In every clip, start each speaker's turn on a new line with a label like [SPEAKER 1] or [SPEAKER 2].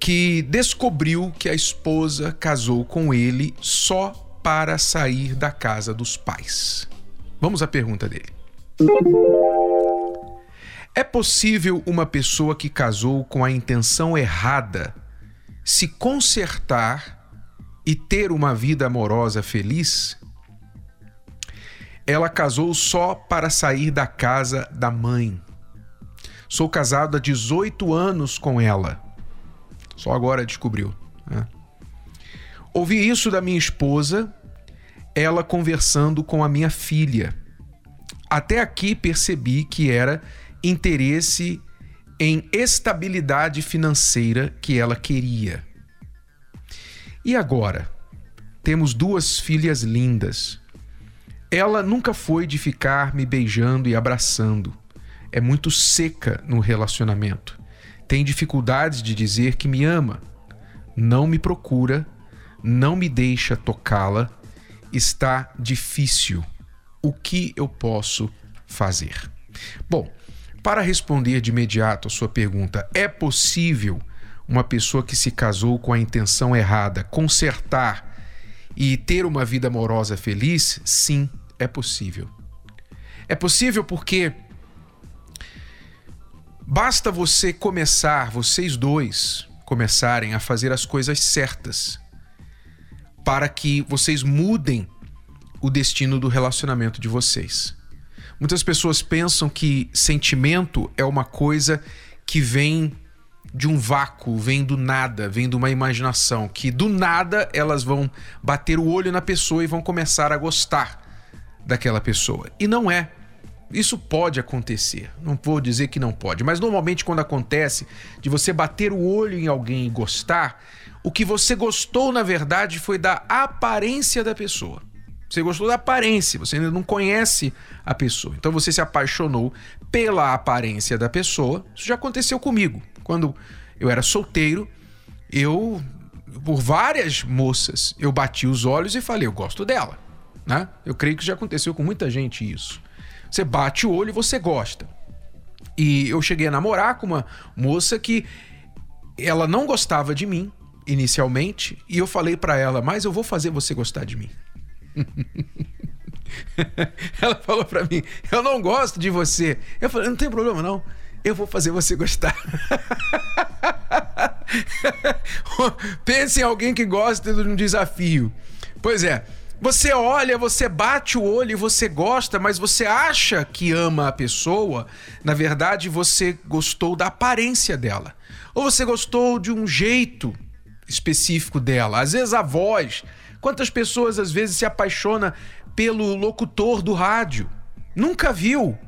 [SPEAKER 1] que descobriu que a esposa casou com ele só para sair da casa dos pais. Vamos à pergunta dele. É possível uma pessoa que casou com a intenção errada se consertar e ter uma vida amorosa feliz? Ela casou só para sair da casa da mãe. Sou casado há 18 anos com ela. Só agora descobriu. Né? Ouvi isso da minha esposa, ela conversando com a minha filha. Até aqui percebi que era interesse em estabilidade financeira que ela queria. E agora? Temos duas filhas lindas. Ela nunca foi de ficar me beijando e abraçando. É muito seca no relacionamento tem dificuldades de dizer que me ama, não me procura, não me deixa tocá-la, está difícil. O que eu posso fazer? Bom, para responder de imediato a sua pergunta, é possível uma pessoa que se casou com a intenção errada consertar e ter uma vida amorosa feliz? Sim, é possível. É possível porque Basta você começar, vocês dois começarem a fazer as coisas certas para que vocês mudem o destino do relacionamento de vocês. Muitas pessoas pensam que sentimento é uma coisa que vem de um vácuo, vem do nada, vem de uma imaginação, que do nada elas vão bater o olho na pessoa e vão começar a gostar daquela pessoa. E não é. Isso pode acontecer, não vou dizer que não pode, mas normalmente quando acontece de você bater o olho em alguém e gostar, o que você gostou na verdade foi da aparência da pessoa. Você gostou da aparência, você ainda não conhece a pessoa. Então você se apaixonou pela aparência da pessoa. Isso já aconteceu comigo. Quando eu era solteiro, eu por várias moças, eu bati os olhos e falei, eu gosto dela, né? Eu creio que já aconteceu com muita gente isso. Você bate o olho e você gosta. E eu cheguei a namorar com uma moça que ela não gostava de mim inicialmente, e eu falei para ela: "Mas eu vou fazer você gostar de mim". ela falou para mim: "Eu não gosto de você". Eu falei: "Não tem problema não. Eu vou fazer você gostar". Pense em alguém que gosta de um desafio. Pois é, você olha, você bate o olho e você gosta, mas você acha que ama a pessoa. Na verdade, você gostou da aparência dela. Ou você gostou de um jeito específico dela. Às vezes a voz. Quantas pessoas às vezes se apaixona pelo locutor do rádio? Nunca viu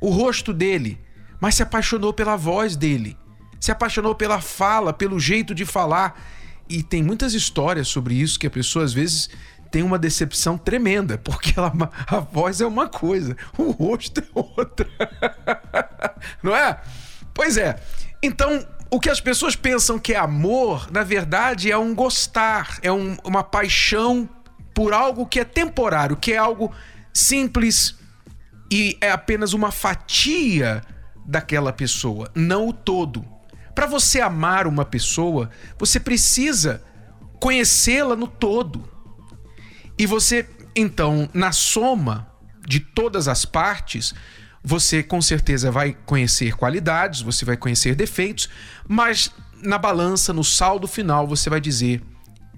[SPEAKER 1] o rosto dele, mas se apaixonou pela voz dele. Se apaixonou pela fala, pelo jeito de falar. E tem muitas histórias sobre isso que a pessoa às vezes tem uma decepção tremenda, porque ela, a voz é uma coisa, o rosto é outra. Não é? Pois é. Então, o que as pessoas pensam que é amor, na verdade, é um gostar, é um, uma paixão por algo que é temporário, que é algo simples e é apenas uma fatia daquela pessoa, não o todo. Para você amar uma pessoa, você precisa conhecê-la no todo. E você, então, na soma de todas as partes, você com certeza vai conhecer qualidades, você vai conhecer defeitos, mas na balança, no saldo final, você vai dizer: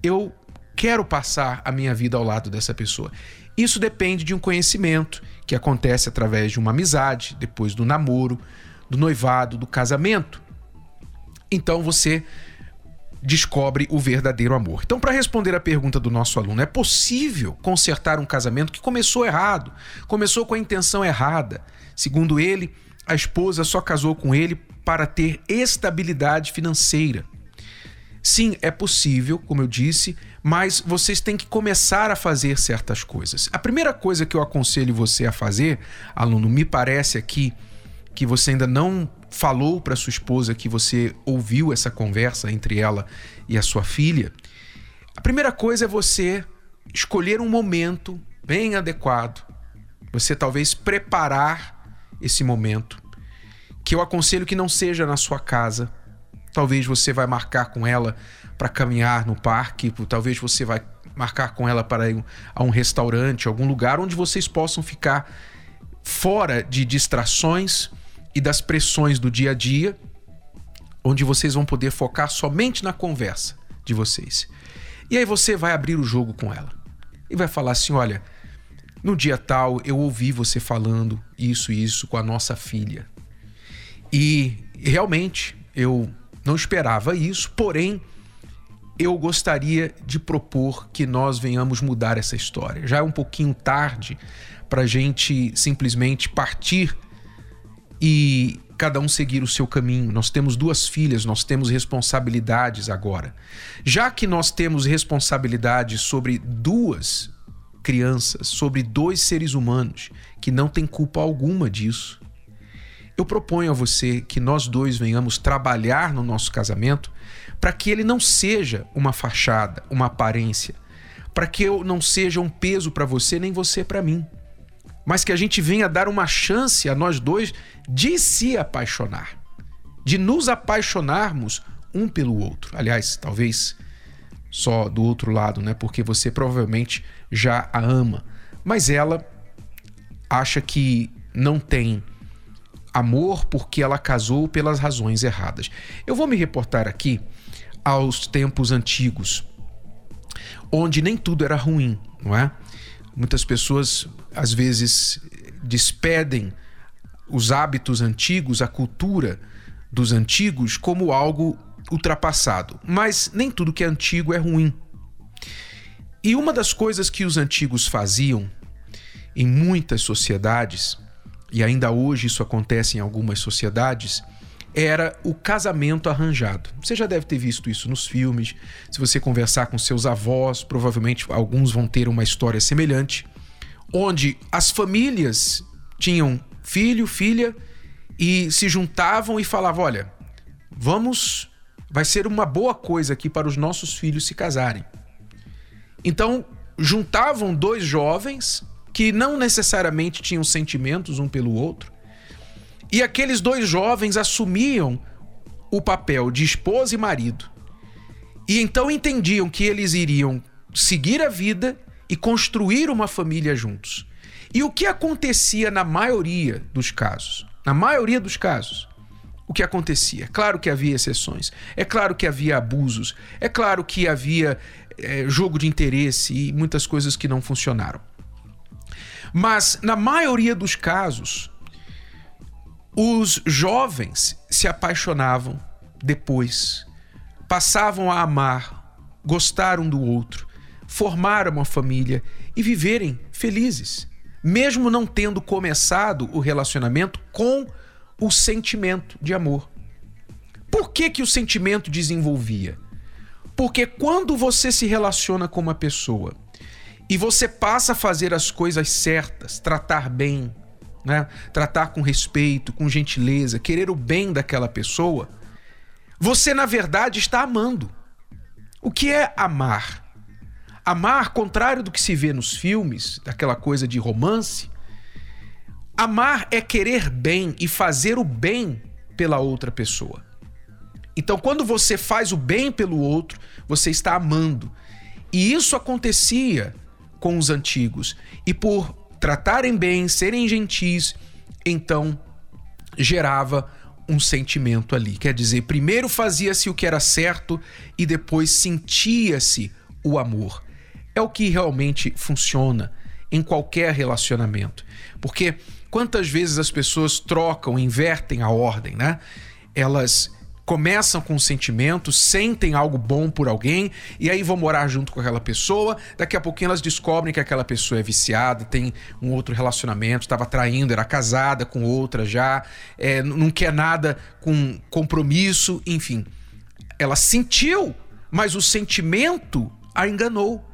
[SPEAKER 1] eu quero passar a minha vida ao lado dessa pessoa. Isso depende de um conhecimento que acontece através de uma amizade, depois do namoro, do noivado, do casamento. Então você descobre o verdadeiro amor. Então, para responder a pergunta do nosso aluno, é possível consertar um casamento que começou errado, começou com a intenção errada? Segundo ele, a esposa só casou com ele para ter estabilidade financeira. Sim, é possível, como eu disse, mas vocês têm que começar a fazer certas coisas. A primeira coisa que eu aconselho você a fazer, aluno, me parece aqui que você ainda não falou para sua esposa que você ouviu essa conversa entre ela e a sua filha. A primeira coisa é você escolher um momento bem adequado. Você talvez preparar esse momento, que eu aconselho que não seja na sua casa, Talvez você vai marcar com ela para caminhar no parque, talvez você vai marcar com ela para ir a um restaurante, algum lugar onde vocês possam ficar fora de distrações e das pressões do dia a dia, onde vocês vão poder focar somente na conversa de vocês. E aí você vai abrir o jogo com ela e vai falar assim: olha, no dia tal eu ouvi você falando isso e isso com a nossa filha. E realmente eu não esperava isso, porém, eu gostaria de propor que nós venhamos mudar essa história. Já é um pouquinho tarde para a gente simplesmente partir e cada um seguir o seu caminho. Nós temos duas filhas, nós temos responsabilidades agora. Já que nós temos responsabilidades sobre duas crianças, sobre dois seres humanos que não têm culpa alguma disso, eu proponho a você que nós dois venhamos trabalhar no nosso casamento para que ele não seja uma fachada, uma aparência, para que eu não seja um peso para você nem você para mim, mas que a gente venha dar uma chance a nós dois de se apaixonar, de nos apaixonarmos um pelo outro. Aliás, talvez só do outro lado, né? Porque você provavelmente já a ama, mas ela acha que não tem amor porque ela casou pelas razões erradas. Eu vou me reportar aqui aos tempos antigos, onde nem tudo era ruim, não é? Muitas pessoas às vezes despedem os hábitos antigos, a cultura dos antigos como algo ultrapassado, mas nem tudo que é antigo é ruim. E uma das coisas que os antigos faziam em muitas sociedades e ainda hoje isso acontece em algumas sociedades, era o casamento arranjado. Você já deve ter visto isso nos filmes. Se você conversar com seus avós, provavelmente alguns vão ter uma história semelhante, onde as famílias tinham filho, filha e se juntavam e falavam: olha, vamos, vai ser uma boa coisa aqui para os nossos filhos se casarem. Então juntavam dois jovens que não necessariamente tinham sentimentos um pelo outro. E aqueles dois jovens assumiam o papel de esposa e marido. E então entendiam que eles iriam seguir a vida e construir uma família juntos. E o que acontecia na maioria dos casos? Na maioria dos casos, o que acontecia? Claro que havia exceções, é claro que havia abusos, é claro que havia é, jogo de interesse e muitas coisas que não funcionaram. Mas, na maioria dos casos, os jovens se apaixonavam depois, passavam a amar, gostar um do outro, formar uma família e viverem felizes, mesmo não tendo começado o relacionamento com o sentimento de amor. Por que, que o sentimento desenvolvia? Porque quando você se relaciona com uma pessoa e você passa a fazer as coisas certas, tratar bem, né? tratar com respeito, com gentileza, querer o bem daquela pessoa, você na verdade está amando. O que é amar? Amar, contrário do que se vê nos filmes, daquela coisa de romance, amar é querer bem e fazer o bem pela outra pessoa. Então, quando você faz o bem pelo outro, você está amando. E isso acontecia com os antigos. E por tratarem bem, serem gentis, então gerava um sentimento ali. Quer dizer, primeiro fazia-se o que era certo e depois sentia-se o amor. É o que realmente funciona em qualquer relacionamento. Porque quantas vezes as pessoas trocam, invertem a ordem, né? Elas começam com um sentimento, sentem algo bom por alguém e aí vão morar junto com aquela pessoa. Daqui a pouquinho elas descobrem que aquela pessoa é viciada, tem um outro relacionamento, estava traindo, era casada com outra já, é, não quer nada com compromisso, enfim. Ela sentiu, mas o sentimento a enganou.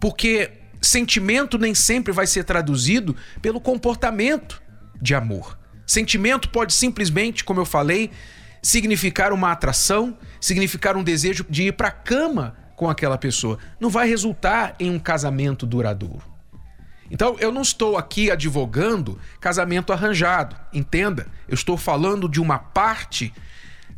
[SPEAKER 1] Porque sentimento nem sempre vai ser traduzido pelo comportamento de amor. Sentimento pode simplesmente, como eu falei, significar uma atração, significar um desejo de ir para a cama com aquela pessoa. Não vai resultar em um casamento duradouro. Então, eu não estou aqui advogando casamento arranjado, entenda. Eu estou falando de uma parte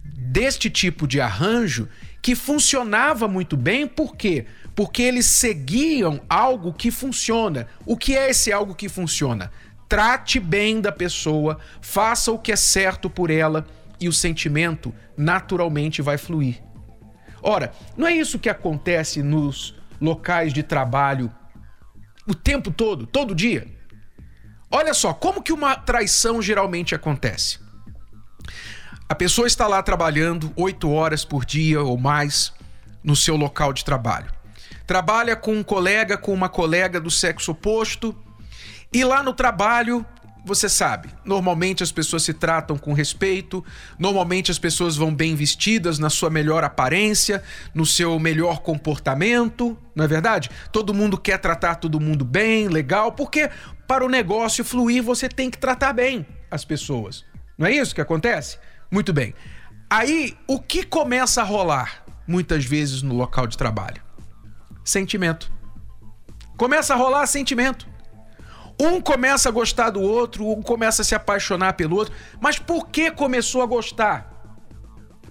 [SPEAKER 1] deste tipo de arranjo que funcionava muito bem, por quê? Porque eles seguiam algo que funciona. O que é esse algo que funciona? Trate bem da pessoa, faça o que é certo por ela e o sentimento naturalmente vai fluir. Ora, não é isso que acontece nos locais de trabalho o tempo todo, todo dia? Olha só, como que uma traição geralmente acontece? A pessoa está lá trabalhando oito horas por dia ou mais no seu local de trabalho. Trabalha com um colega, com uma colega do sexo oposto, e lá no trabalho você sabe, normalmente as pessoas se tratam com respeito, normalmente as pessoas vão bem vestidas, na sua melhor aparência, no seu melhor comportamento, não é verdade? Todo mundo quer tratar todo mundo bem, legal, porque para o negócio fluir você tem que tratar bem as pessoas. Não é isso que acontece? Muito bem. Aí, o que começa a rolar muitas vezes no local de trabalho? Sentimento. Começa a rolar sentimento. Um começa a gostar do outro, um começa a se apaixonar pelo outro. Mas por que começou a gostar?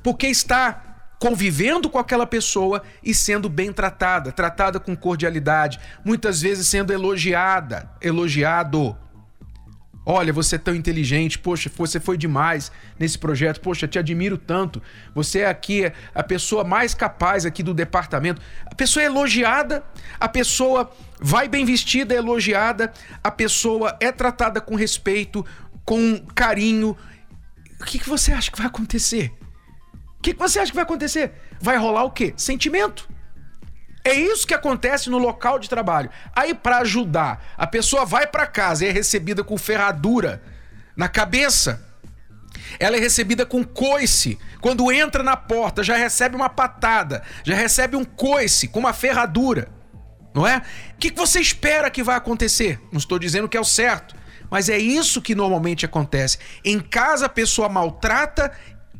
[SPEAKER 1] Porque está convivendo com aquela pessoa e sendo bem tratada, tratada com cordialidade, muitas vezes sendo elogiada, elogiado. Olha, você é tão inteligente, poxa, você foi demais nesse projeto, poxa, te admiro tanto. Você é aqui a pessoa mais capaz aqui do departamento. A pessoa é elogiada, a pessoa vai bem vestida, é elogiada, a pessoa é tratada com respeito, com carinho. O que, que você acha que vai acontecer? O que, que você acha que vai acontecer? Vai rolar o quê? Sentimento. É isso que acontece no local de trabalho. Aí, para ajudar, a pessoa vai para casa e é recebida com ferradura na cabeça. Ela é recebida com coice. Quando entra na porta, já recebe uma patada, já recebe um coice com uma ferradura. Não é? O que você espera que vai acontecer? Não estou dizendo que é o certo, mas é isso que normalmente acontece. Em casa a pessoa maltrata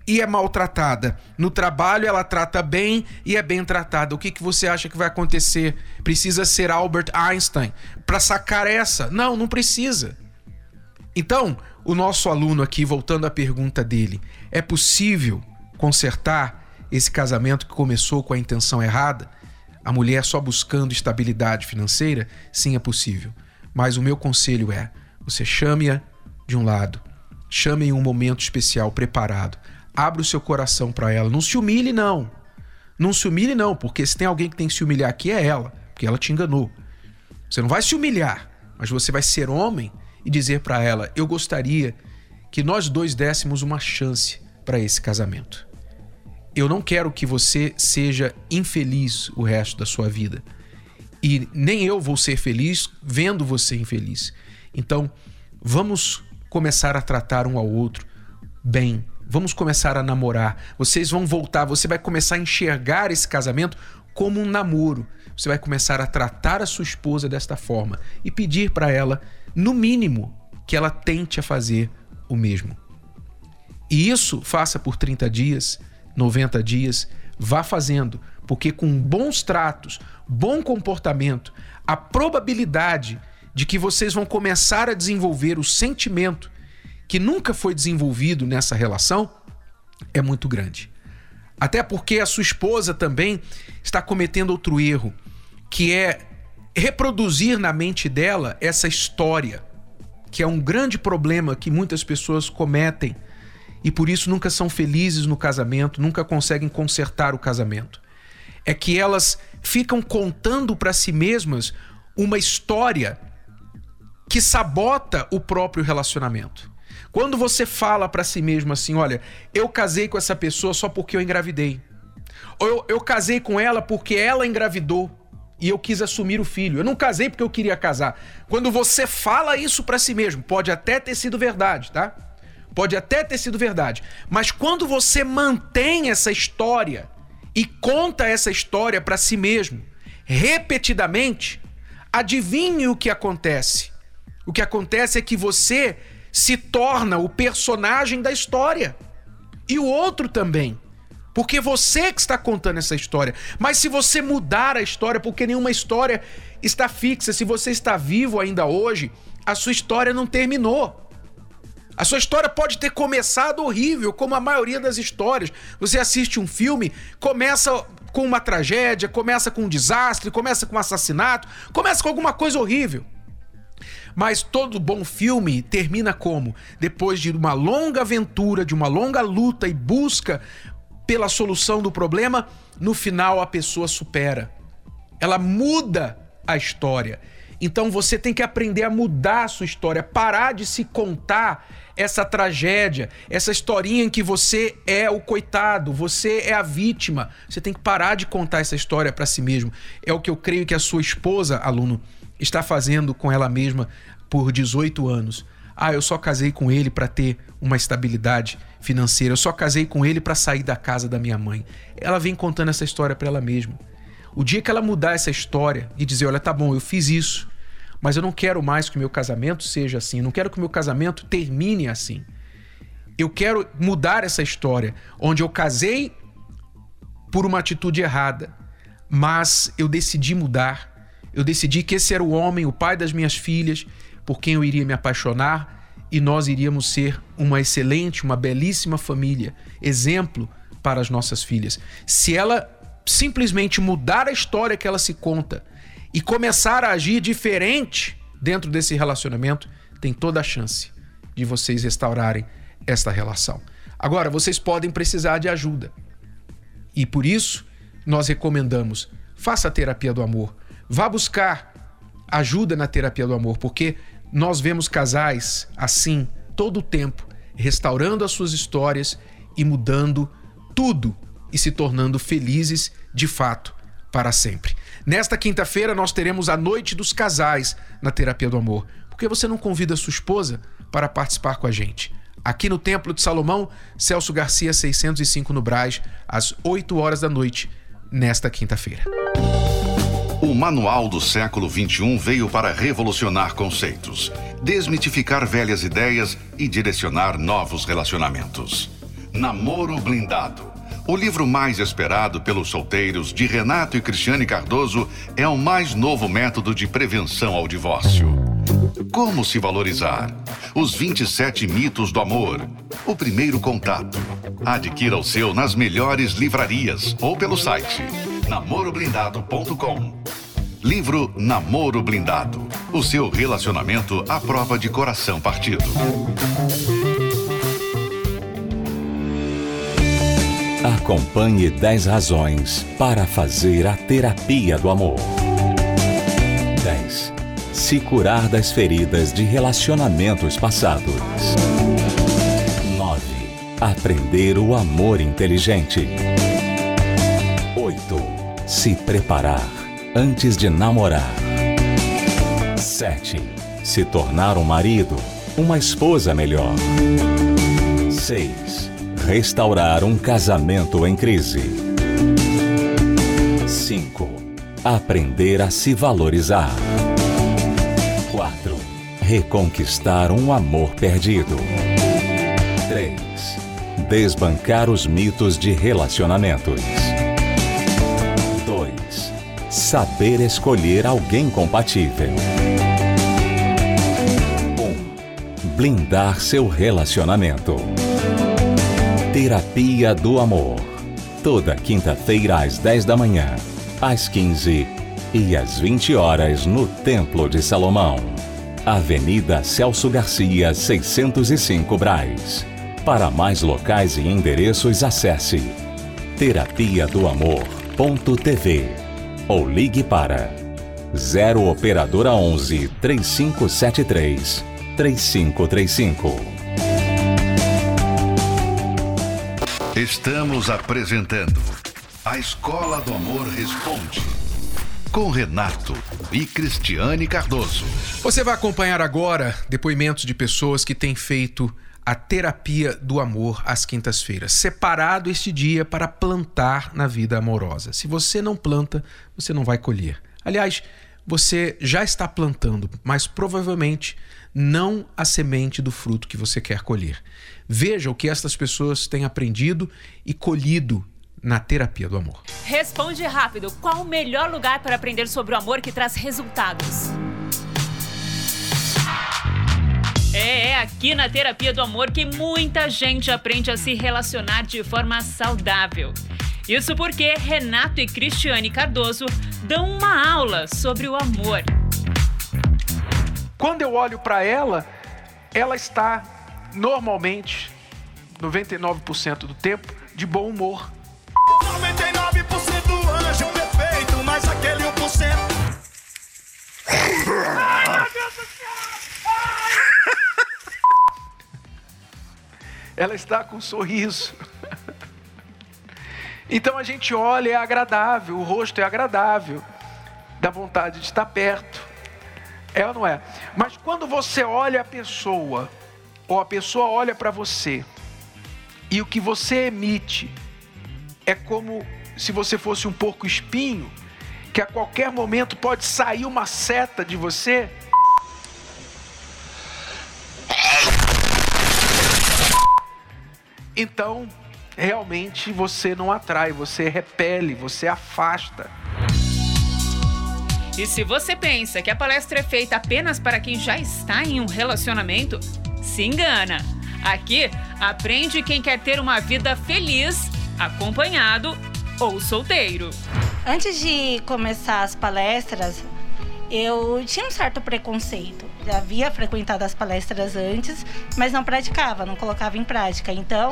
[SPEAKER 1] e é maltratada. No trabalho ela trata bem e é bem tratada. O que, que você acha que vai acontecer? Precisa ser Albert Einstein para sacar essa? Não, não precisa. Então, o nosso aluno aqui, voltando à pergunta dele, é possível consertar esse casamento que começou com a intenção errada? A mulher só buscando estabilidade financeira? Sim, é possível. Mas o meu conselho é: você chame-a de um lado, chame em um momento especial preparado Abra o seu coração para ela. Não se humilhe, não. Não se humilhe, não, porque se tem alguém que tem que se humilhar aqui é ela, porque ela te enganou. Você não vai se humilhar, mas você vai ser homem e dizer para ela: Eu gostaria que nós dois dessemos uma chance para esse casamento. Eu não quero que você seja infeliz o resto da sua vida. E nem eu vou ser feliz vendo você infeliz. Então, vamos começar a tratar um ao outro bem, Vamos começar a namorar. Vocês vão voltar, você vai começar a enxergar esse casamento como um namoro. Você vai começar a tratar a sua esposa desta forma e pedir para ela, no mínimo, que ela tente a fazer o mesmo. E isso faça por 30 dias, 90 dias, vá fazendo, porque com bons tratos, bom comportamento, a probabilidade de que vocês vão começar a desenvolver o sentimento que nunca foi desenvolvido nessa relação é muito grande. Até porque a sua esposa também está cometendo outro erro, que é reproduzir na mente dela essa história, que é um grande problema que muitas pessoas cometem e por isso nunca são felizes no casamento, nunca conseguem consertar o casamento. É que elas ficam contando para si mesmas uma história que sabota o próprio relacionamento. Quando você fala para si mesmo assim, olha, eu casei com essa pessoa só porque eu engravidei. Ou eu, eu casei com ela porque ela engravidou e eu quis assumir o filho. Eu não casei porque eu queria casar. Quando você fala isso para si mesmo, pode até ter sido verdade, tá? Pode até ter sido verdade. Mas quando você mantém essa história e conta essa história para si mesmo, repetidamente, adivinhe o que acontece. O que acontece é que você se torna o personagem da história. E o outro também. Porque você que está contando essa história. Mas se você mudar a história, porque nenhuma história está fixa, se você está vivo ainda hoje, a sua história não terminou. A sua história pode ter começado horrível, como a maioria das histórias. Você assiste um filme, começa com uma tragédia, começa com um desastre, começa com um assassinato, começa com alguma coisa horrível. Mas todo bom filme termina como? Depois de uma longa aventura, de uma longa luta e busca pela solução do problema, no final a pessoa supera. Ela muda a história. Então você tem que aprender a mudar a sua história, parar de se contar essa tragédia, essa historinha em que você é o coitado, você é a vítima. Você tem que parar de contar essa história para si mesmo. É o que eu creio que a sua esposa, aluno, está fazendo com ela mesma por 18 anos. Ah, eu só casei com ele para ter uma estabilidade financeira. Eu só casei com ele para sair da casa da minha mãe. Ela vem contando essa história para ela mesma. O dia que ela mudar essa história e dizer, olha, tá bom, eu fiz isso, mas eu não quero mais que o meu casamento seja assim, eu não quero que o meu casamento termine assim. Eu quero mudar essa história, onde eu casei por uma atitude errada, mas eu decidi mudar. Eu decidi que esse era o homem, o pai das minhas filhas, por quem eu iria me apaixonar e nós iríamos ser uma excelente, uma belíssima família, exemplo para as nossas filhas. Se ela simplesmente mudar a história que ela se conta e começar a agir diferente dentro desse relacionamento, tem toda a chance de vocês restaurarem esta relação. Agora, vocês podem precisar de ajuda. E por isso, nós recomendamos: faça a terapia do amor. Vá buscar ajuda na terapia do amor, porque nós vemos casais assim todo o tempo, restaurando as suas histórias e mudando tudo e se tornando felizes de fato para sempre. Nesta quinta-feira nós teremos a Noite dos Casais na Terapia do Amor. Por que você não convida sua esposa para participar com a gente? Aqui no Templo de Salomão, Celso Garcia 605 no Braz, às 8 horas da noite, nesta quinta-feira.
[SPEAKER 2] O Manual do Século XXI veio para revolucionar conceitos, desmitificar velhas ideias e direcionar novos relacionamentos. Namoro Blindado. O livro mais esperado pelos solteiros de Renato e Cristiane Cardoso é o mais novo método de prevenção ao divórcio. Como se valorizar? Os 27 mitos do amor. O primeiro contato. Adquira o seu nas melhores livrarias ou pelo site namoroblindado.com. Livro Namoro Blindado. O seu relacionamento à prova de coração partido.
[SPEAKER 3] Acompanhe 10 razões para fazer a terapia do amor. 10. Se curar das feridas de relacionamentos passados. 9. Aprender o amor inteligente. 8 se preparar antes de namorar. 7. Se tornar um marido, uma esposa melhor. 6. Restaurar um casamento em crise. 5. Aprender a se valorizar. 4. Reconquistar um amor perdido. 3. Desbancar os mitos de relacionamentos. Saber escolher alguém compatível. 1. Um, blindar seu relacionamento. Terapia do Amor. Toda quinta-feira às 10 da manhã, às 15 e às 20 horas no Templo de Salomão. Avenida Celso Garcia, 605 Braz. Para mais locais e endereços, acesse terapia do amor.tv ou ligue para 0 operadora 11 3573 3535.
[SPEAKER 2] Estamos apresentando A Escola do Amor Responde com Renato e Cristiane Cardoso.
[SPEAKER 1] Você vai acompanhar agora depoimentos de pessoas que têm feito a terapia do amor às quintas-feiras, separado este dia para plantar na vida amorosa. Se você não planta, você não vai colher. Aliás, você já está plantando, mas provavelmente não a semente do fruto que você quer colher. Veja o que estas pessoas têm aprendido e colhido na terapia do amor.
[SPEAKER 4] Responde rápido: qual o melhor lugar para aprender sobre o amor que traz resultados? É, é aqui na terapia do amor que muita gente aprende a se relacionar de forma saudável. Isso porque Renato e Cristiane Cardoso dão uma aula sobre o amor.
[SPEAKER 1] Quando eu olho para ela, ela está normalmente 99% do tempo de bom humor.
[SPEAKER 5] 99% anjo perfeito, mas aquele 1%. Ai, meu Deus do céu!
[SPEAKER 1] Ela está com um sorriso. Então a gente olha, é agradável, o rosto é agradável, dá vontade de estar perto. É ou não é? Mas quando você olha a pessoa, ou a pessoa olha para você, e o que você emite é como se você fosse um porco espinho, que a qualquer momento pode sair uma seta de você. Então, realmente você não atrai, você repele, você afasta.
[SPEAKER 4] E se você pensa que a palestra é feita apenas para quem já está em um relacionamento, se engana. Aqui aprende quem quer ter uma vida feliz, acompanhado ou solteiro.
[SPEAKER 6] Antes de começar as palestras, eu tinha um certo preconceito. Já havia frequentado as palestras antes, mas não praticava, não colocava em prática. Então,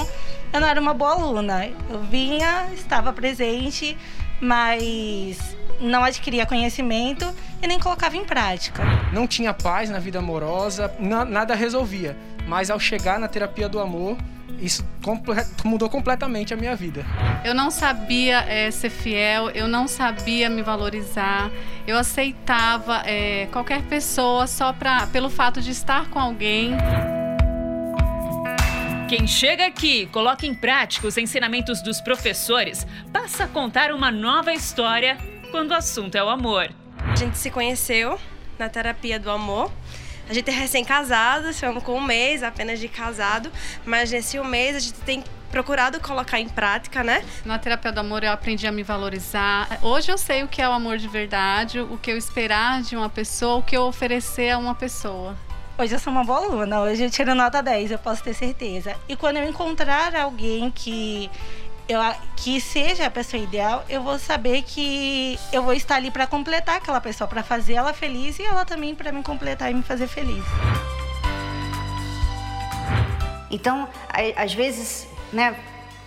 [SPEAKER 6] eu não era uma boa aluna. Eu vinha, estava presente, mas não adquiria conhecimento e nem colocava em prática.
[SPEAKER 7] Não tinha paz na vida amorosa, na, nada resolvia. Mas ao chegar na terapia do amor, isso comple mudou completamente a minha vida.
[SPEAKER 8] Eu não sabia é, ser fiel, eu não sabia me valorizar, eu aceitava é, qualquer pessoa só pra, pelo fato de estar com alguém.
[SPEAKER 4] Quem chega aqui, coloca em prática os ensinamentos dos professores, passa a contar uma nova história quando o assunto é o amor.
[SPEAKER 9] A gente se conheceu na terapia do amor. A gente é recém-casado, estamos com um mês apenas de casado, mas nesse um mês a gente tem procurado colocar em prática, né?
[SPEAKER 8] Na terapia do amor eu aprendi a me valorizar. Hoje eu sei o que é o amor de verdade, o que eu esperar de uma pessoa, o que eu oferecer a uma pessoa.
[SPEAKER 6] Hoje eu sou uma boa aluna, hoje eu tiro nota 10, eu posso ter certeza. E quando eu encontrar alguém que eu, que seja a pessoa ideal, eu vou saber que eu vou estar ali para completar aquela pessoa, para fazer ela feliz e ela também para me completar e me fazer feliz.
[SPEAKER 10] Então, às vezes, né?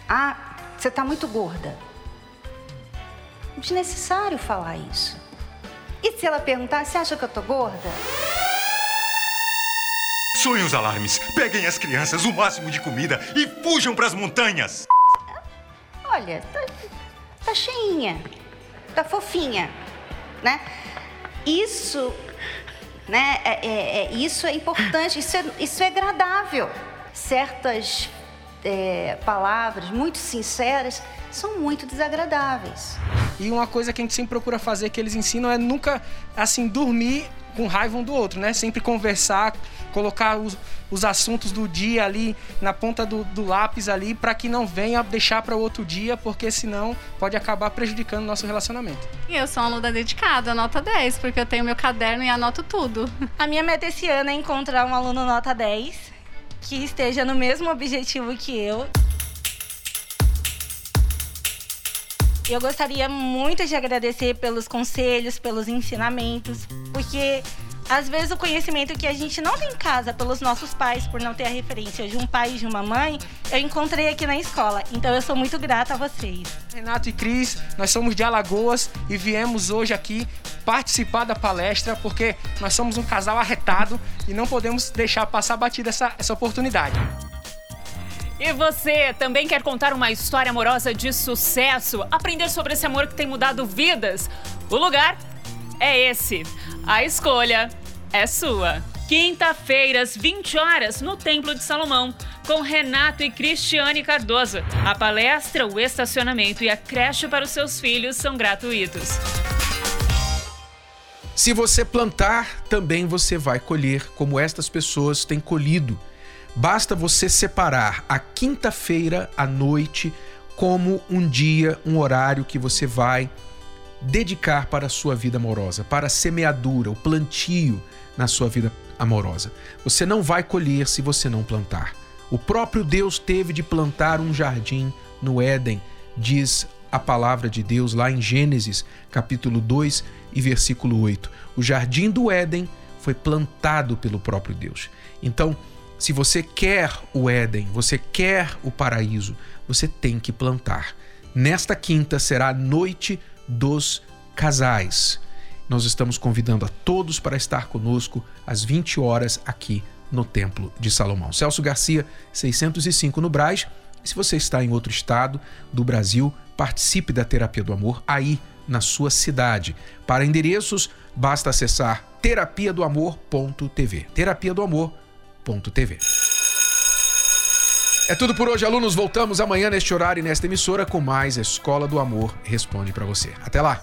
[SPEAKER 10] Ah, você está muito gorda. Desnecessário falar isso. E se ela perguntar, você acha que eu tô gorda?
[SPEAKER 5] Soem os alarmes, peguem as crianças, o máximo de comida e fujam para as montanhas.
[SPEAKER 10] Olha, tá, tá cheinha, tá fofinha, né? Isso, né? É, é, é, isso é importante, isso é, isso é agradável. Certas é, palavras muito sinceras são muito desagradáveis.
[SPEAKER 7] E uma coisa que a gente sempre procura fazer, que eles ensinam, é nunca, assim, dormir com raiva um do outro, né? Sempre conversar, colocar os, os assuntos do dia ali na ponta do, do lápis ali, para que não venha deixar para o outro dia, porque senão pode acabar prejudicando o nosso relacionamento.
[SPEAKER 8] E eu sou uma aluna dedicada, nota 10, porque eu tenho meu caderno e anoto tudo.
[SPEAKER 6] A minha meta esse ano é encontrar um aluno nota 10 que esteja no mesmo objetivo que eu. Eu gostaria muito de agradecer pelos conselhos, pelos ensinamentos, porque às vezes o conhecimento que a gente não tem em casa pelos nossos pais, por não ter a referência de um pai e de uma mãe, eu encontrei aqui na escola. Então eu sou muito grata a vocês.
[SPEAKER 7] Renato e Cris, nós somos de Alagoas e viemos hoje aqui participar da palestra porque nós somos um casal arretado e não podemos deixar passar batida essa, essa oportunidade.
[SPEAKER 4] E você também quer contar uma história amorosa de sucesso? Aprender sobre esse amor que tem mudado vidas? O lugar é esse. A escolha é sua. Quinta-feiras, 20 horas, no Templo de Salomão, com Renato e Cristiane Cardoso. A palestra, o estacionamento e a creche para os seus filhos são gratuitos.
[SPEAKER 1] Se você plantar, também você vai colher, como estas pessoas têm colhido. Basta você separar a quinta-feira à noite como um dia, um horário que você vai dedicar para a sua vida amorosa, para a semeadura, o plantio na sua vida amorosa. Você não vai colher se você não plantar. O próprio Deus teve de plantar um jardim no Éden, diz a palavra de Deus lá em Gênesis, capítulo 2 e versículo 8. O jardim do Éden foi plantado pelo próprio Deus. Então, se você quer o Éden, você quer o paraíso, você tem que plantar. Nesta quinta será a noite dos casais. Nós estamos convidando a todos para estar conosco às 20 horas aqui no Templo de Salomão. Celso Garcia, 605 no Braz. E se você está em outro estado do Brasil, participe da Terapia do Amor aí na sua cidade. Para endereços, basta acessar terapia do amor.tv. Terapia do amor.tv. É tudo por hoje, alunos. Voltamos amanhã neste horário e nesta emissora com mais Escola do Amor Responde para você. Até lá.